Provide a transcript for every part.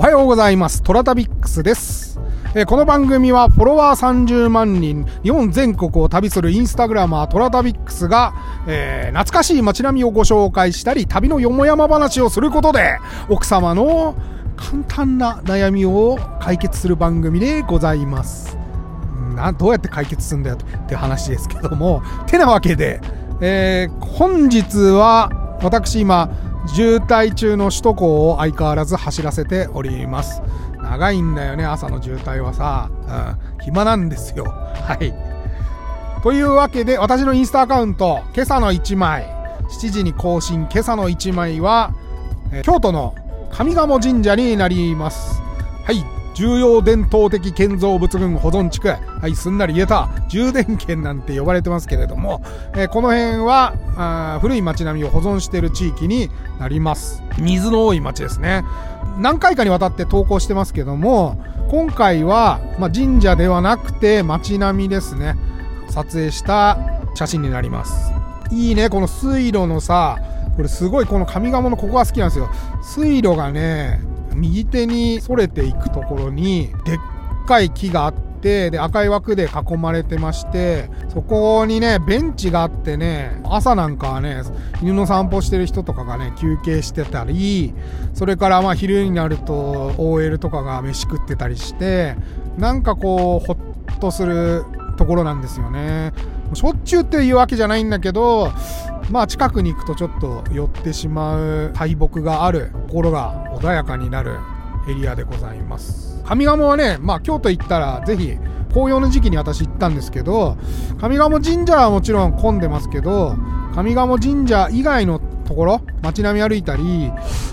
おはようございます。トラタビックスです。えこの番組はフォロワー30万人、日本全国を旅するインスタグラマートラタビックスが、えー懐かしい街並みをご紹介したり、旅のよもやま話をすることで、奥様の簡単な悩みを解決する番組でございます。などうやって解決するんだよって話ですけども。てなわけで、えー本日は私今、渋滞中の首都高を相変わらず走らせております。長いんだよね、朝の渋滞はさ。うん、暇なんですよ。はい。というわけで、私のインスタアカウント、今朝の1枚、7時に更新、今朝の1枚は、え京都の上賀茂神社になります。はい。重要伝統的建造物群保存地区。はい、すんなり言えた。充電圏なんて呼ばれてますけれども、えーこの辺はあ古い街並みを保存している地域になります。水の多い街ですね。何回かにわたって投稿してますけども、今回は、まあ、神社ではなくて街並みですね。撮影した写真になります。いいね、この水路のさ、これすごいこの上賀茂のここが好きなんですよ。水路がね、右手にそれていくところに、でっかい木があって、で、赤い枠で囲まれてまして、そこにね、ベンチがあってね、朝なんかはね、犬の散歩してる人とかがね、休憩してたり、それからまあ昼になると OL とかが飯食ってたりして、なんかこう、ほっとするところなんですよね。しょっちゅうっていうわけじゃないんだけど、まあ近くに行くとちょっと寄ってしまう大木がある心が穏やかになるエリアでございます。上賀茂はね、まあ京都行ったらぜひ紅葉の時期に私行ったんですけど、上賀茂神社はもちろん混んでますけど、上賀茂神社以外のところ、街並み歩いたり、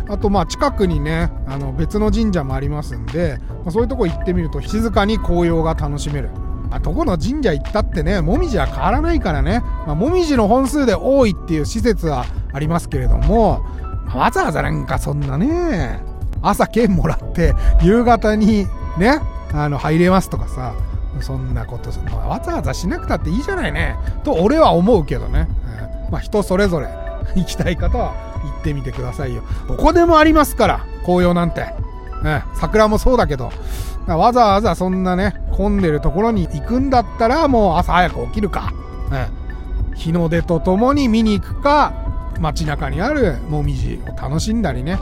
あとまあ近くにね、あの別の神社もありますんで、まあそういうとこ行ってみると静かに紅葉が楽しめる。まあ、どこの神社行ったってね、もみじは変わらないからね、まあ、もみじの本数で多いっていう施設はありますけれども、まあわざわざなんかそんなね、朝券もらって、夕方にね、あの、入れますとかさ、そんなこと、まあわざわざしなくたっていいじゃないね、と俺は思うけどね。うんまあ人それぞれ 行きたい方は行ってみてくださいよ。どこでもありますから、紅葉なんて。ね、桜もそうだけど、わざわざそんなね、混んでるところに行くんだったら、もう朝早く起きるか、ね、日の出とともに見に行くか、街中にあるもみじを楽しんだりね、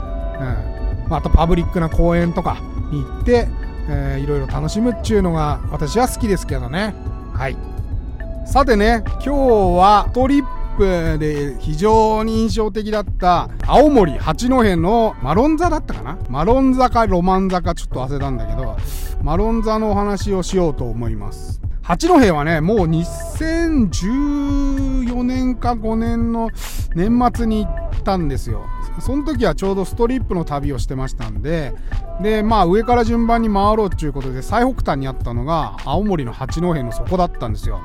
うん、あとパブリックな公園とかに行って、えーいろいろ楽しむっちゅうのが私は好きですけどね。はい。さてね、今日はトリップで非常に印象的だった青森八戸のマロン座だったかな？マロン座かロマン座かちょっと忘れたんだけど、マロン座のお話をしようと思います。八戸はね、もう2014年か5年の年末に行ったんですよ。その時はちょうどストリップの旅をしてましたんで、で、まあ上から順番に回ろうっていうことで最北端にあったのが青森の八戸の底だったんですよ。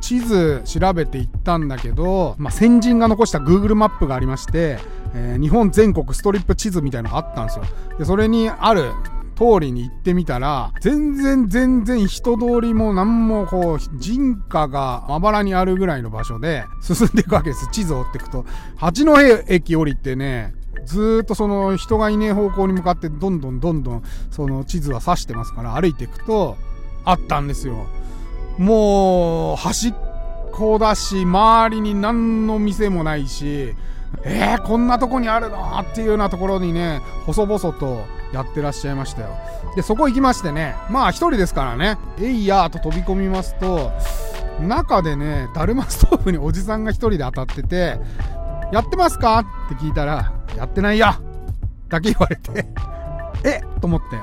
地図調べていったんだけど、まあ、先人が残した Google マップがありまして、えー日本全国ストリップ地図みたいのがあったんですよ。で、それにある通りに行ってみたら、全然全然人通りも何もこう、人家がまばらにあるぐらいの場所で進んでいくわけです。地図を追っていくと。八戸駅降りてね、ずっとその人がいねえ方向に向かってどんどんどんどんその地図は指してますから歩いていくと、あったんですよ。もう、端っこだし、周りに何の店もないし、えー、こんなとこにあるの？っていうようなところにね、細々とやってらっしゃいましたよ。で、そこ行きましてね、まあ一人ですからね、えいやーと飛び込みますと、中でね、だるまストーブにおじさんが一人で当たってて、やってますか？って聞いたら、やってないやだけ言われて、え？と思って、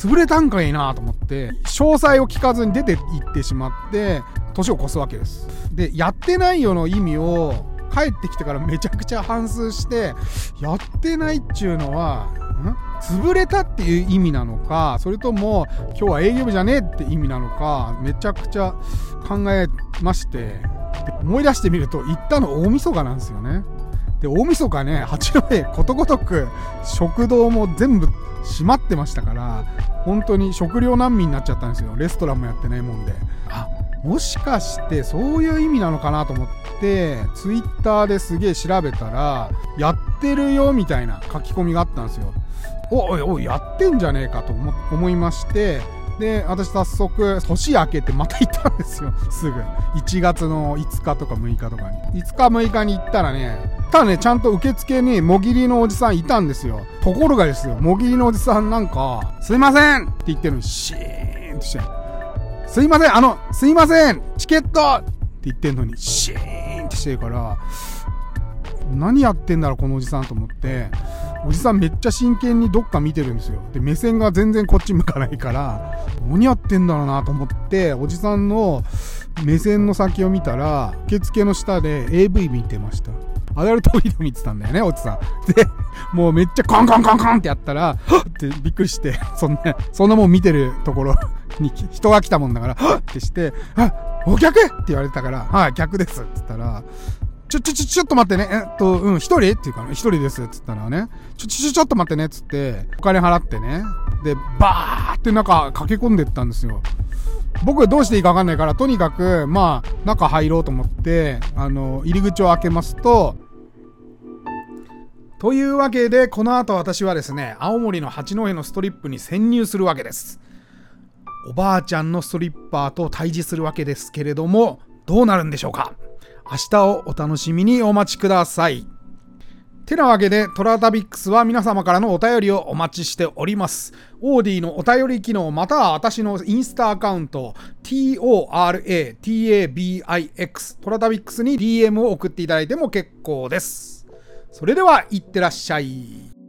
潰れたんかいなと思って、詳細を聞かずに出て行ってしまって、年を越すわけです。で、やってないよの意味を、帰ってきてからめちゃくちゃ反数して、やってないっちゅうのは、ん？潰れたっていう意味なのか、それとも、今日は営業日じゃねえって意味なのか、めちゃくちゃ考えまして、思い出してみると、行ったの大晦日なんですよね。で、大晦日ね、八戸ことごとく食堂も全部閉まってましたから、本当に食料難民になっちゃったんですよ。レストランもやってないもんで。あ、もしかしてそういう意味なのかなと思って、ツイッターですげえ調べたら、やってるよみたいな書き込みがあったんですよ。おいおい、やってんじゃねえかと思思いまして、で、私早速、年明けてまた行ったんですよ。すぐ。1月の5日とか6日とかに。5日6日に行ったらね、ただね、ちゃんと受付にもぎりのおじさんいたんですよ。ところがですよ、もぎりのおじさんなんか、すいませんって言ってるのに、シーンとして、すいませんあの、すいませんチケットって言ってんのに、シーンってしてるから、何やってんだろ、このおじさんと思って、おじさんめっちゃ真剣にどっか見てるんですよ。で、目線が全然こっち向かないから、何やってんだろうなと思って、おじさんの目線の先を見たら、受付の下で AV 見てました。アダルトビデオ見てたんだよね、おじさん。で、もうめっちゃコンコンコンコンってやったら、はっってびっくりして、そんな、そんなもん見てるところ に人が来たもんだから、はっってして、あ、お客？って言われたから、はい、客です。って言ったら、ちょ、ちょ、ちょ、ちょっと待ってね。えっと、うん、一人？っていうかね、一人ですっ。つったらね、ちょ、ちょ、ちょっと待ってねっ。つって、お金払ってね。で、バーって中駆け込んでったんですよ。僕どうしていいかわかんないから、とにかく、まあ、中入ろうと思って、あの、入り口を開けますと、というわけで、この後私はですね、青森の八戸のストリップに潜入するわけです。おばあちゃんのストリッパーと対峙するわけですけれども、どうなるんでしょうか？明日をお楽しみにお待ちください。てなわけで、トラタビックスは皆様からのお便りをお待ちしております。オーディのお便り機能、または私のインスタアカウント、TORATABIX、トラタビックスに DM を送っていただいても結構です。それでは、いってらっしゃい。